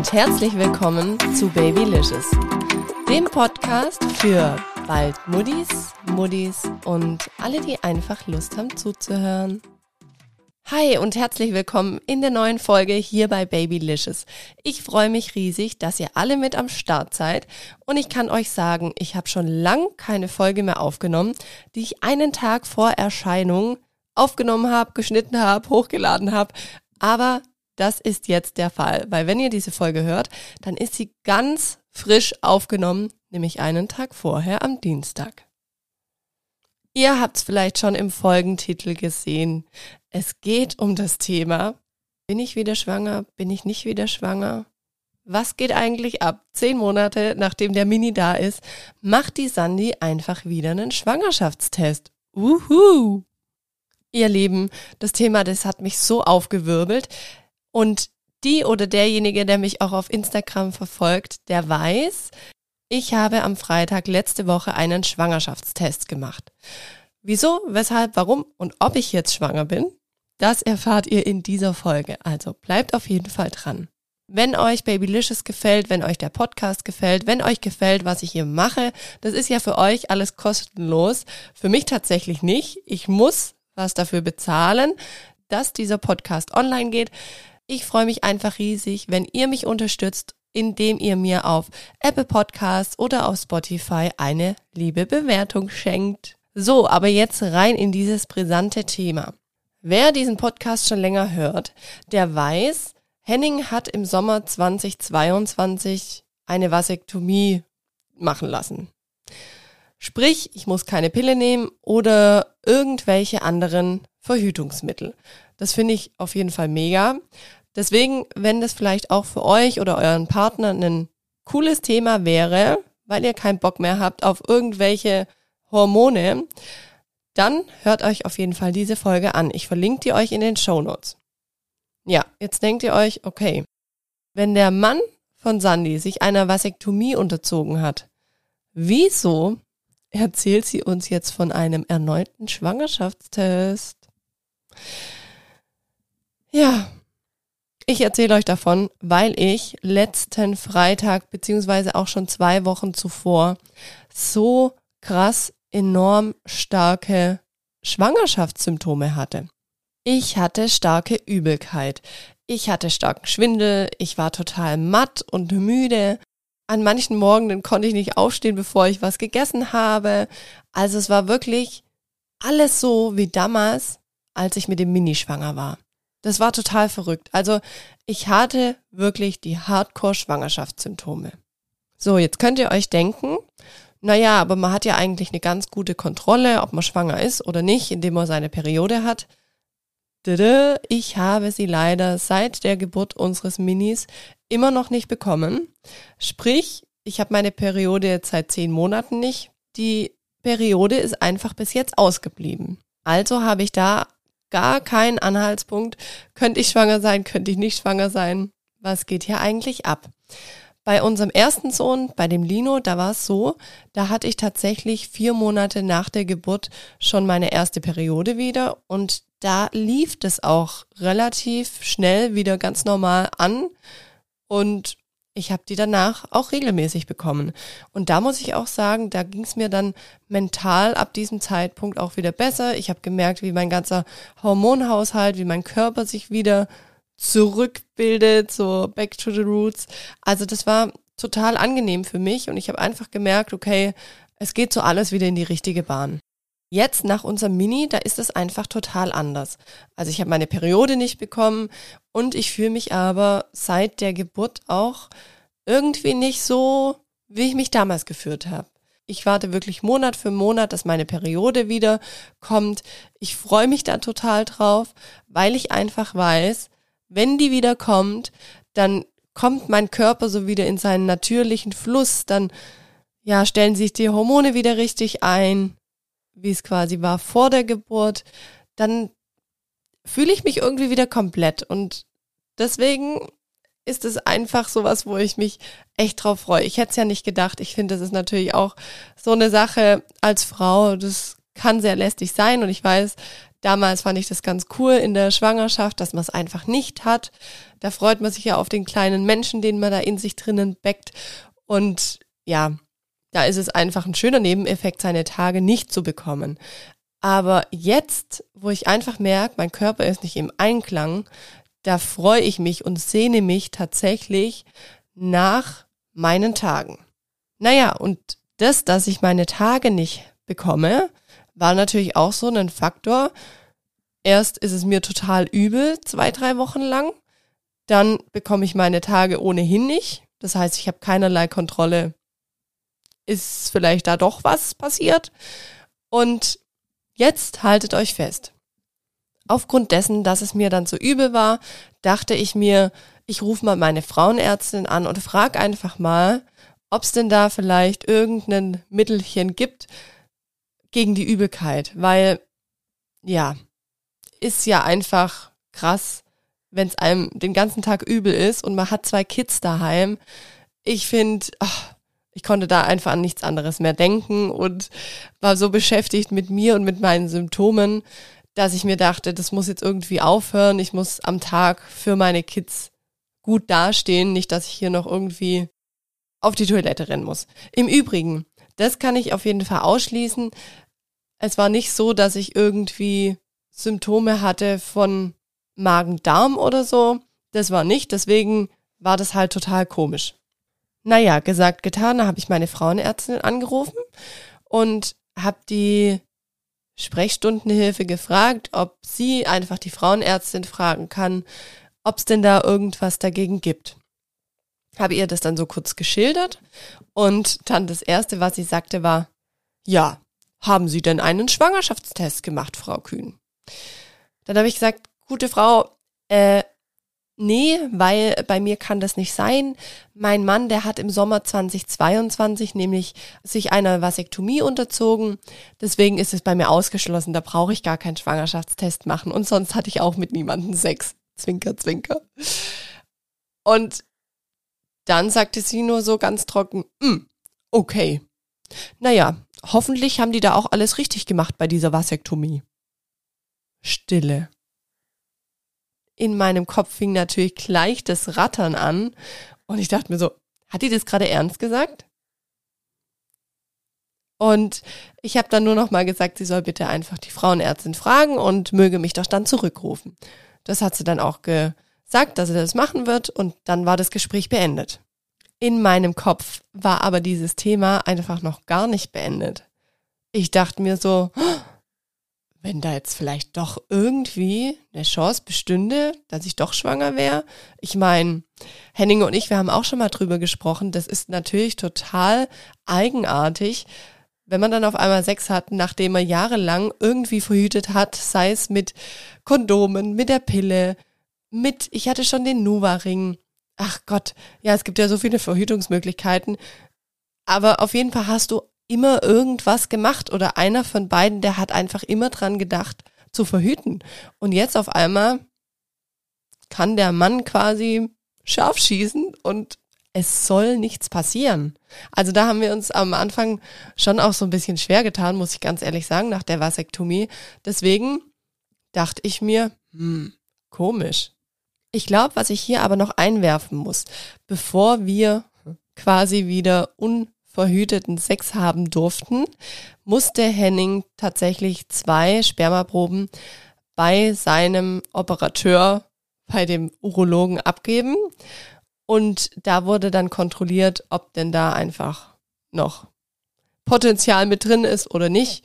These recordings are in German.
und herzlich willkommen zu Babylicious, dem Podcast für bald Muddis, Muddis und alle, die einfach Lust haben zuzuhören. Hi und herzlich willkommen in der neuen Folge hier bei Babylicious. Ich freue mich riesig, dass ihr alle mit am Start seid und ich kann euch sagen, ich habe schon lang keine Folge mehr aufgenommen, die ich einen Tag vor Erscheinung aufgenommen habe, geschnitten habe, hochgeladen habe, aber das ist jetzt der Fall, weil wenn ihr diese Folge hört, dann ist sie ganz frisch aufgenommen, nämlich einen Tag vorher am Dienstag. Ihr habt es vielleicht schon im Folgentitel gesehen. Es geht um das Thema, bin ich wieder schwanger, bin ich nicht wieder schwanger? Was geht eigentlich ab? Zehn Monate nachdem der Mini da ist, macht die Sandy einfach wieder einen Schwangerschaftstest. Uhu! Ihr Lieben, das Thema, das hat mich so aufgewirbelt. Und die oder derjenige, der mich auch auf Instagram verfolgt, der weiß, ich habe am Freitag letzte Woche einen Schwangerschaftstest gemacht. Wieso, weshalb, warum und ob ich jetzt schwanger bin, das erfahrt ihr in dieser Folge. Also bleibt auf jeden Fall dran. Wenn euch Babylicious gefällt, wenn euch der Podcast gefällt, wenn euch gefällt, was ich hier mache, das ist ja für euch alles kostenlos. Für mich tatsächlich nicht. Ich muss was dafür bezahlen, dass dieser Podcast online geht. Ich freue mich einfach riesig, wenn ihr mich unterstützt, indem ihr mir auf Apple Podcasts oder auf Spotify eine liebe Bewertung schenkt. So, aber jetzt rein in dieses brisante Thema. Wer diesen Podcast schon länger hört, der weiß, Henning hat im Sommer 2022 eine Vasektomie machen lassen. Sprich, ich muss keine Pille nehmen oder irgendwelche anderen Verhütungsmittel. Das finde ich auf jeden Fall mega. Deswegen, wenn das vielleicht auch für euch oder euren Partner ein cooles Thema wäre, weil ihr keinen Bock mehr habt auf irgendwelche Hormone, dann hört euch auf jeden Fall diese Folge an. Ich verlinke die euch in den Show Notes. Ja, jetzt denkt ihr euch, okay, wenn der Mann von Sandy sich einer Vasektomie unterzogen hat, wieso erzählt sie uns jetzt von einem erneuten Schwangerschaftstest? Ja, ich erzähle euch davon, weil ich letzten Freitag beziehungsweise auch schon zwei Wochen zuvor so krass enorm starke Schwangerschaftssymptome hatte. Ich hatte starke Übelkeit. Ich hatte starken Schwindel. Ich war total matt und müde. An manchen Morgen konnte ich nicht aufstehen, bevor ich was gegessen habe. Also es war wirklich alles so wie damals, als ich mit dem Mini schwanger war. Das war total verrückt. Also ich hatte wirklich die Hardcore-Schwangerschaftssymptome. So, jetzt könnt ihr euch denken, naja, aber man hat ja eigentlich eine ganz gute Kontrolle, ob man schwanger ist oder nicht, indem man seine Periode hat. Ich habe sie leider seit der Geburt unseres Minis immer noch nicht bekommen. Sprich, ich habe meine Periode jetzt seit zehn Monaten nicht. Die Periode ist einfach bis jetzt ausgeblieben. Also habe ich da gar keinen Anhaltspunkt. Könnte ich schwanger sein, könnte ich nicht schwanger sein? Was geht hier eigentlich ab? Bei unserem ersten Sohn, bei dem Lino, da war es so, da hatte ich tatsächlich vier Monate nach der Geburt schon meine erste Periode wieder und da lief das auch relativ schnell wieder ganz normal an und ich habe die danach auch regelmäßig bekommen. Und da muss ich auch sagen, da ging es mir dann mental ab diesem Zeitpunkt auch wieder besser. Ich habe gemerkt, wie mein ganzer Hormonhaushalt, wie mein Körper sich wieder zurückbildet, so back to the roots. Also das war total angenehm für mich und ich habe einfach gemerkt, okay, es geht so alles wieder in die richtige Bahn. Jetzt nach unserem Mini, da ist es einfach total anders. Also ich habe meine Periode nicht bekommen und ich fühle mich aber seit der Geburt auch irgendwie nicht so, wie ich mich damals geführt habe. Ich warte wirklich Monat für Monat, dass meine Periode wieder kommt. Ich freue mich da total drauf, weil ich einfach weiß, wenn die wieder kommt, dann kommt mein Körper so wieder in seinen natürlichen Fluss, dann ja, stellen sich die Hormone wieder richtig ein wie es quasi war vor der Geburt, dann fühle ich mich irgendwie wieder komplett. Und deswegen ist es einfach sowas, wo ich mich echt drauf freue. Ich hätte es ja nicht gedacht. Ich finde, das ist natürlich auch so eine Sache als Frau, das kann sehr lästig sein und ich weiß, Damals fand ich das ganz cool in der Schwangerschaft, dass man es einfach nicht hat. Da freut man sich ja auf den kleinen Menschen, den man da in sich drinnen bäckt. Und ja, da ist es einfach ein schöner Nebeneffekt, seine Tage nicht zu bekommen. Aber jetzt, wo ich einfach merke, mein Körper ist nicht im Einklang, da freue ich mich und sehne mich tatsächlich nach meinen Tagen. Naja, und das, dass ich meine Tage nicht bekomme, war natürlich auch so ein Faktor. Erst ist es mir total übel, zwei, drei Wochen lang. Dann bekomme ich meine Tage ohnehin nicht. Das heißt, ich habe keinerlei Kontrolle. Ist vielleicht da doch was passiert? Und jetzt haltet euch fest. Aufgrund dessen, dass es mir dann so übel war, dachte ich mir, ich rufe mal meine Frauenärztin an und frage einfach mal, ob es denn da vielleicht irgendein Mittelchen gibt gegen die Übelkeit, weil ja, ist ja einfach krass, wenn es einem den ganzen Tag übel ist und man hat zwei Kids daheim. Ich finde, ich konnte da einfach an nichts anderes mehr denken und war so beschäftigt mit mir und mit meinen Symptomen, dass ich mir dachte, das muss jetzt irgendwie aufhören. Ich muss am Tag für meine Kids gut dastehen, nicht, dass ich hier noch irgendwie auf die Toilette rennen muss. Im Übrigen, das kann ich auf jeden Fall ausschließen. Es war nicht so, dass ich irgendwie Symptome hatte von Magen-Darm oder so. Das war nicht, deswegen war das halt total komisch. Naja, gesagt, getan, da habe ich meine Frauenärztin angerufen und habe die Sprechstundenhilfe gefragt, ob sie einfach die Frauenärztin fragen kann, ob es denn da irgendwas dagegen gibt habe ihr das dann so kurz geschildert und dann das Erste, was sie sagte, war, ja, haben Sie denn einen Schwangerschaftstest gemacht, Frau Kühn? Dann habe ich gesagt, gute Frau, äh, nee, weil bei mir kann das nicht sein. Mein Mann, der hat im Sommer 2022 nämlich sich einer Vasektomie unterzogen. Deswegen ist es bei mir ausgeschlossen. Da brauche ich gar keinen Schwangerschaftstest machen. Und sonst hatte ich auch mit niemandem Sex. Zwinker, zwinker. Und dann sagte sie nur so ganz trocken, mm, okay. Naja, hoffentlich haben die da auch alles richtig gemacht bei dieser Vasektomie. Stille. In meinem Kopf fing natürlich gleich das Rattern an und ich dachte mir so, hat die das gerade ernst gesagt? Und ich habe dann nur noch mal gesagt, sie soll bitte einfach die Frauenärztin fragen und möge mich doch dann zurückrufen. Das hat sie dann auch ge sagt, dass er das machen wird und dann war das Gespräch beendet. In meinem Kopf war aber dieses Thema einfach noch gar nicht beendet. Ich dachte mir so, wenn da jetzt vielleicht doch irgendwie eine Chance bestünde, dass ich doch schwanger wäre. Ich meine, Henning und ich, wir haben auch schon mal drüber gesprochen. Das ist natürlich total eigenartig, wenn man dann auf einmal Sex hat, nachdem man jahrelang irgendwie verhütet hat, sei es mit Kondomen, mit der Pille, mit, ich hatte schon den Nuva-Ring. Ach Gott, ja, es gibt ja so viele Verhütungsmöglichkeiten. Aber auf jeden Fall hast du immer irgendwas gemacht oder einer von beiden, der hat einfach immer dran gedacht, zu verhüten. Und jetzt auf einmal kann der Mann quasi scharf schießen und es soll nichts passieren. Also da haben wir uns am Anfang schon auch so ein bisschen schwer getan, muss ich ganz ehrlich sagen, nach der Vasektomie. Deswegen dachte ich mir, hm, komisch. Ich glaube, was ich hier aber noch einwerfen muss, bevor wir quasi wieder unverhüteten Sex haben durften, musste Henning tatsächlich zwei Spermaproben bei seinem Operateur, bei dem Urologen abgeben. Und da wurde dann kontrolliert, ob denn da einfach noch Potenzial mit drin ist oder nicht.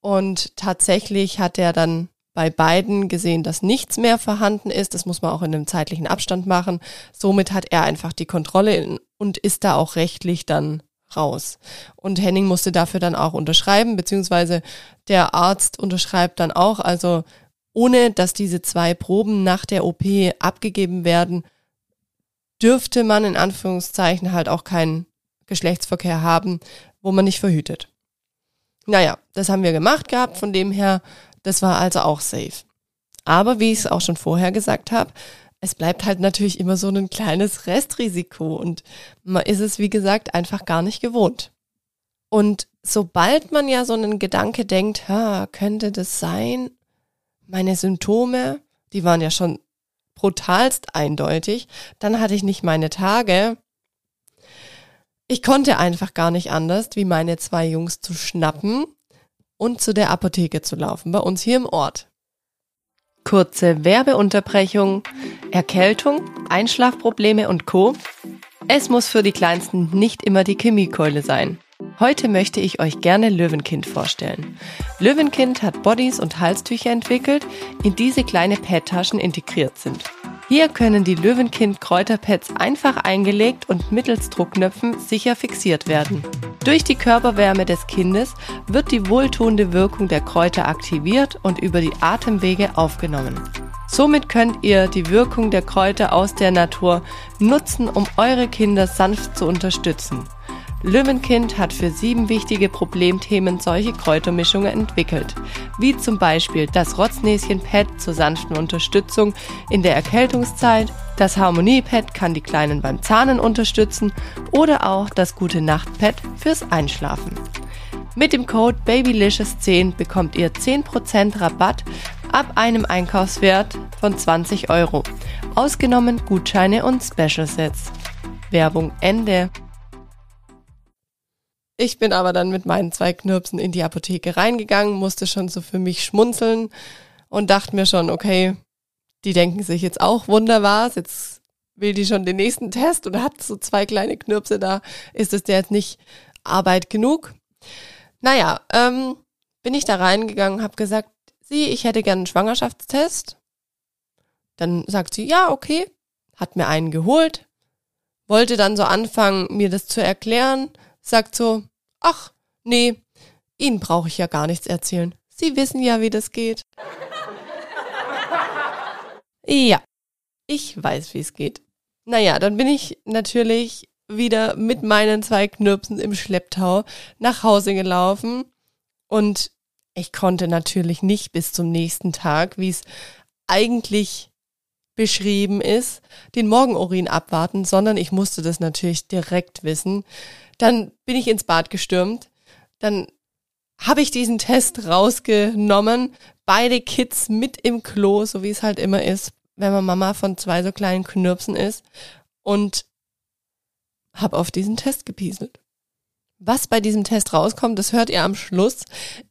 Und tatsächlich hat er dann bei beiden gesehen, dass nichts mehr vorhanden ist. Das muss man auch in einem zeitlichen Abstand machen. Somit hat er einfach die Kontrolle und ist da auch rechtlich dann raus. Und Henning musste dafür dann auch unterschreiben, beziehungsweise der Arzt unterschreibt dann auch. Also ohne dass diese zwei Proben nach der OP abgegeben werden, dürfte man in Anführungszeichen halt auch keinen Geschlechtsverkehr haben, wo man nicht verhütet. Naja, das haben wir gemacht gehabt, von dem her das war also auch safe. Aber wie ich es auch schon vorher gesagt habe, es bleibt halt natürlich immer so ein kleines Restrisiko und man ist es, wie gesagt, einfach gar nicht gewohnt. Und sobald man ja so einen Gedanke denkt, könnte das sein, meine Symptome, die waren ja schon brutalst eindeutig. Dann hatte ich nicht meine Tage. Ich konnte einfach gar nicht anders, wie meine zwei Jungs zu schnappen und zu der Apotheke zu laufen, bei uns hier im Ort. Kurze Werbeunterbrechung, Erkältung, Einschlafprobleme und Co. Es muss für die Kleinsten nicht immer die Chemiekeule sein. Heute möchte ich euch gerne Löwenkind vorstellen. Löwenkind hat Bodies und Halstücher entwickelt, in diese kleine Pad-Taschen integriert sind. Hier können die Löwenkind Kräuterpads einfach eingelegt und mittels Druckknöpfen sicher fixiert werden. Durch die Körperwärme des Kindes wird die wohltuende Wirkung der Kräuter aktiviert und über die Atemwege aufgenommen. Somit könnt ihr die Wirkung der Kräuter aus der Natur nutzen, um eure Kinder sanft zu unterstützen. Löwenkind hat für sieben wichtige Problemthemen solche Kräutermischungen entwickelt, wie zum Beispiel das Rotznäschen-Pad zur sanften Unterstützung in der Erkältungszeit, das Harmonie-Pad kann die Kleinen beim Zahnen unterstützen oder auch das Gute-Nacht-Pad fürs Einschlafen. Mit dem Code BABYLICIOUS10 bekommt ihr 10% Rabatt ab einem Einkaufswert von 20 Euro, ausgenommen Gutscheine und Special Sets. Werbung Ende. Ich bin aber dann mit meinen zwei Knirpsen in die Apotheke reingegangen, musste schon so für mich schmunzeln und dachte mir schon, okay, die denken sich jetzt auch wunderbar, jetzt will die schon den nächsten Test oder hat so zwei kleine Knirpse da, ist es der jetzt nicht Arbeit genug? Naja, ähm, bin ich da reingegangen, habe gesagt, sie, ich hätte gerne einen Schwangerschaftstest. Dann sagt sie, ja, okay, hat mir einen geholt, wollte dann so anfangen, mir das zu erklären, sagt so, ach, nee, Ihnen brauche ich ja gar nichts erzählen. Sie wissen ja, wie das geht. ja, ich weiß, wie es geht. Naja, dann bin ich natürlich wieder mit meinen zwei Knirpsen im Schlepptau nach Hause gelaufen und ich konnte natürlich nicht bis zum nächsten Tag, wie es eigentlich beschrieben ist, den Morgenurin abwarten, sondern ich musste das natürlich direkt wissen. Dann bin ich ins Bad gestürmt. Dann habe ich diesen Test rausgenommen. Beide Kids mit im Klo, so wie es halt immer ist, wenn man Mama von zwei so kleinen Knirpsen ist. Und habe auf diesen Test gepieselt. Was bei diesem Test rauskommt, das hört ihr am Schluss.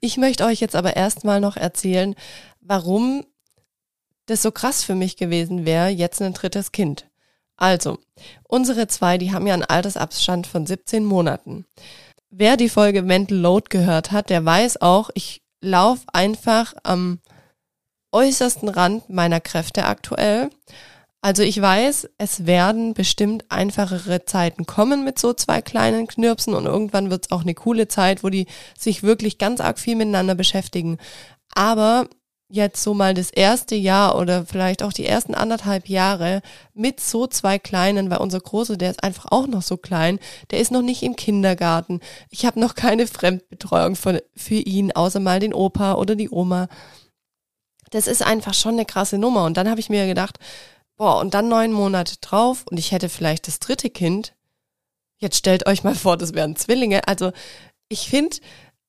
Ich möchte euch jetzt aber erstmal noch erzählen, warum das so krass für mich gewesen wäre, jetzt ein drittes Kind. Also, unsere zwei, die haben ja einen Altersabstand von 17 Monaten. Wer die Folge Mental Load gehört hat, der weiß auch, ich laufe einfach am äußersten Rand meiner Kräfte aktuell. Also ich weiß, es werden bestimmt einfachere Zeiten kommen mit so zwei kleinen Knirpsen und irgendwann wird es auch eine coole Zeit, wo die sich wirklich ganz arg viel miteinander beschäftigen. Aber jetzt so mal das erste Jahr oder vielleicht auch die ersten anderthalb Jahre mit so zwei Kleinen, weil unser Große, der ist einfach auch noch so klein, der ist noch nicht im Kindergarten. Ich habe noch keine Fremdbetreuung von, für ihn, außer mal den Opa oder die Oma. Das ist einfach schon eine krasse Nummer. Und dann habe ich mir gedacht, boah, und dann neun Monate drauf und ich hätte vielleicht das dritte Kind. Jetzt stellt euch mal vor, das wären Zwillinge. Also ich finde,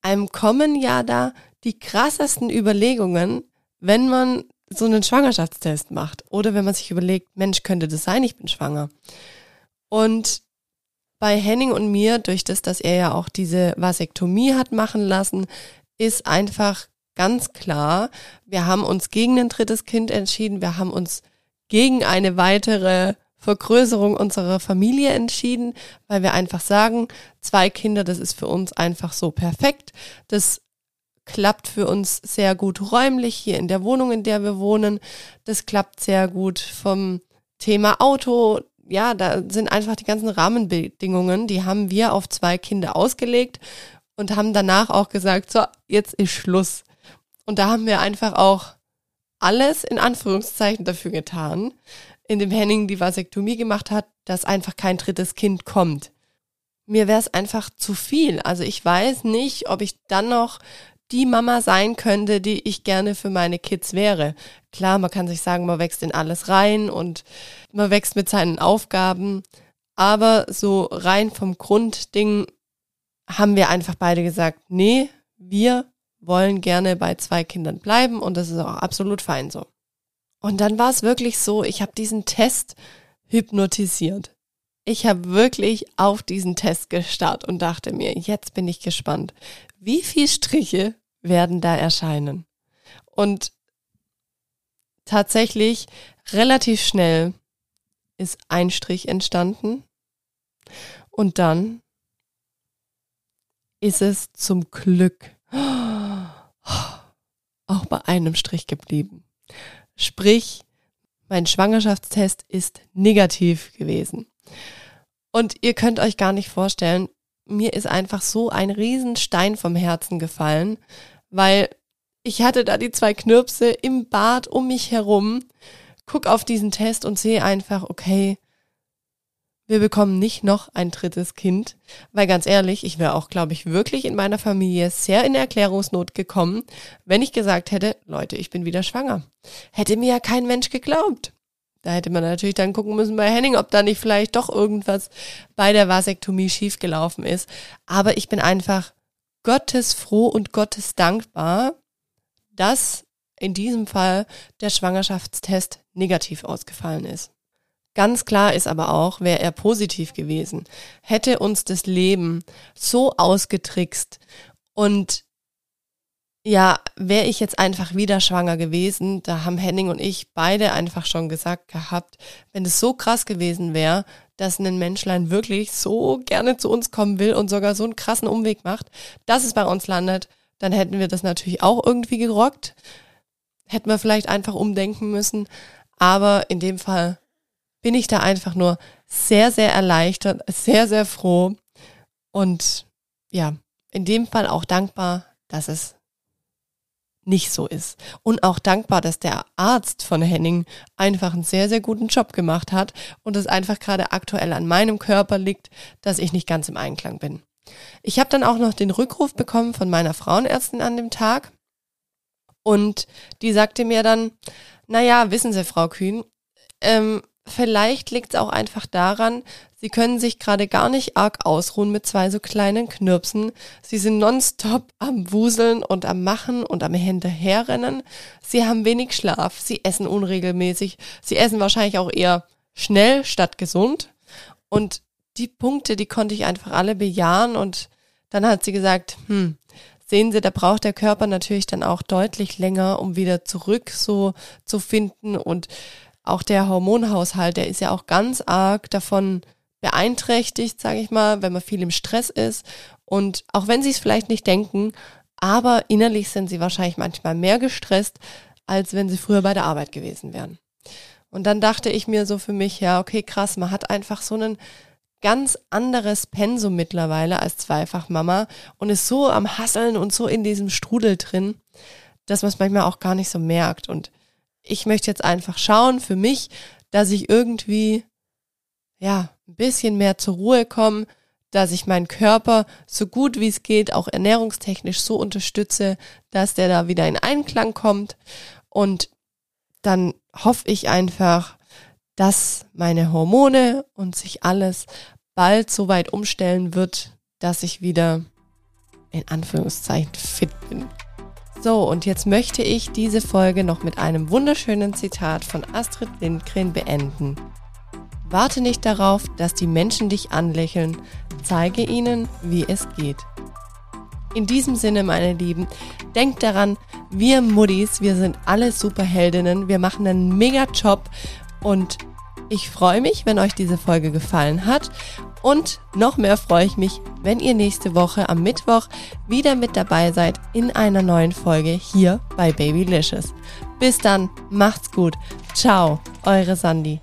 einem kommen ja da die krassesten Überlegungen, wenn man so einen Schwangerschaftstest macht oder wenn man sich überlegt, Mensch, könnte das sein, ich bin schwanger. Und bei Henning und mir, durch das, dass er ja auch diese Vasektomie hat machen lassen, ist einfach ganz klar, wir haben uns gegen ein drittes Kind entschieden, wir haben uns gegen eine weitere Vergrößerung unserer Familie entschieden, weil wir einfach sagen, zwei Kinder, das ist für uns einfach so perfekt. Das klappt für uns sehr gut räumlich hier in der Wohnung, in der wir wohnen. Das klappt sehr gut vom Thema Auto. Ja, da sind einfach die ganzen Rahmenbedingungen, die haben wir auf zwei Kinder ausgelegt und haben danach auch gesagt, so, jetzt ist Schluss. Und da haben wir einfach auch alles in Anführungszeichen dafür getan, in dem Henning die Vasektomie gemacht hat, dass einfach kein drittes Kind kommt. Mir wäre es einfach zu viel. Also ich weiß nicht, ob ich dann noch die Mama sein könnte, die ich gerne für meine Kids wäre. Klar, man kann sich sagen, man wächst in alles rein und man wächst mit seinen Aufgaben. Aber so rein vom Grundding haben wir einfach beide gesagt, nee, wir wollen gerne bei zwei Kindern bleiben und das ist auch absolut fein so. Und dann war es wirklich so, ich habe diesen Test hypnotisiert. Ich habe wirklich auf diesen Test gestarrt und dachte mir, jetzt bin ich gespannt, wie viele Striche werden da erscheinen. Und tatsächlich relativ schnell ist ein Strich entstanden und dann ist es zum Glück auch bei einem Strich geblieben. Sprich, mein Schwangerschaftstest ist negativ gewesen. Und ihr könnt euch gar nicht vorstellen, mir ist einfach so ein Riesenstein vom Herzen gefallen, weil ich hatte da die zwei Knirpse im Bad um mich herum, guck auf diesen Test und sehe einfach, okay, wir bekommen nicht noch ein drittes Kind, weil ganz ehrlich, ich wäre auch, glaube ich, wirklich in meiner Familie sehr in Erklärungsnot gekommen, wenn ich gesagt hätte, Leute, ich bin wieder schwanger. Hätte mir ja kein Mensch geglaubt. Da hätte man natürlich dann gucken müssen bei Henning, ob da nicht vielleicht doch irgendwas bei der Vasektomie schiefgelaufen ist. Aber ich bin einfach Gottes froh und Gottes dankbar, dass in diesem Fall der Schwangerschaftstest negativ ausgefallen ist. Ganz klar ist aber auch, wäre er positiv gewesen, hätte uns das Leben so ausgetrickst und ja, wäre ich jetzt einfach wieder schwanger gewesen, da haben Henning und ich beide einfach schon gesagt gehabt, wenn es so krass gewesen wäre, dass ein Menschlein wirklich so gerne zu uns kommen will und sogar so einen krassen Umweg macht, dass es bei uns landet, dann hätten wir das natürlich auch irgendwie gerockt. Hätten wir vielleicht einfach umdenken müssen. Aber in dem Fall bin ich da einfach nur sehr, sehr erleichtert, sehr, sehr froh und ja, in dem Fall auch dankbar, dass es nicht so ist. Und auch dankbar, dass der Arzt von Henning einfach einen sehr, sehr guten Job gemacht hat und es einfach gerade aktuell an meinem Körper liegt, dass ich nicht ganz im Einklang bin. Ich habe dann auch noch den Rückruf bekommen von meiner Frauenärztin an dem Tag und die sagte mir dann, naja, wissen Sie, Frau Kühn, ähm, Vielleicht liegt es auch einfach daran, sie können sich gerade gar nicht arg ausruhen mit zwei so kleinen Knirpsen. Sie sind nonstop am Wuseln und am Machen und am Hinterherrennen. Sie haben wenig Schlaf, sie essen unregelmäßig, sie essen wahrscheinlich auch eher schnell statt gesund. Und die Punkte, die konnte ich einfach alle bejahen und dann hat sie gesagt, hm, sehen Sie, da braucht der Körper natürlich dann auch deutlich länger, um wieder zurück so zu finden und auch der Hormonhaushalt, der ist ja auch ganz arg davon beeinträchtigt, sage ich mal, wenn man viel im Stress ist. Und auch wenn sie es vielleicht nicht denken, aber innerlich sind sie wahrscheinlich manchmal mehr gestresst, als wenn sie früher bei der Arbeit gewesen wären. Und dann dachte ich mir so für mich, ja, okay, krass, man hat einfach so ein ganz anderes Pensum mittlerweile als Zweifachmama und ist so am Hasseln und so in diesem Strudel drin, dass man es manchmal auch gar nicht so merkt. Und ich möchte jetzt einfach schauen für mich, dass ich irgendwie, ja, ein bisschen mehr zur Ruhe komme, dass ich meinen Körper so gut wie es geht, auch ernährungstechnisch so unterstütze, dass der da wieder in Einklang kommt. Und dann hoffe ich einfach, dass meine Hormone und sich alles bald so weit umstellen wird, dass ich wieder in Anführungszeichen fit bin. So, und jetzt möchte ich diese Folge noch mit einem wunderschönen Zitat von Astrid Lindgren beenden. Warte nicht darauf, dass die Menschen dich anlächeln, zeige ihnen, wie es geht. In diesem Sinne, meine Lieben, denkt daran, wir Muddis, wir sind alle Superheldinnen, wir machen einen mega Job und ich freue mich, wenn euch diese Folge gefallen hat und noch mehr freue ich mich, wenn ihr nächste Woche am Mittwoch wieder mit dabei seid in einer neuen Folge hier bei Babylicious. Bis dann, macht's gut. Ciao, eure Sandy.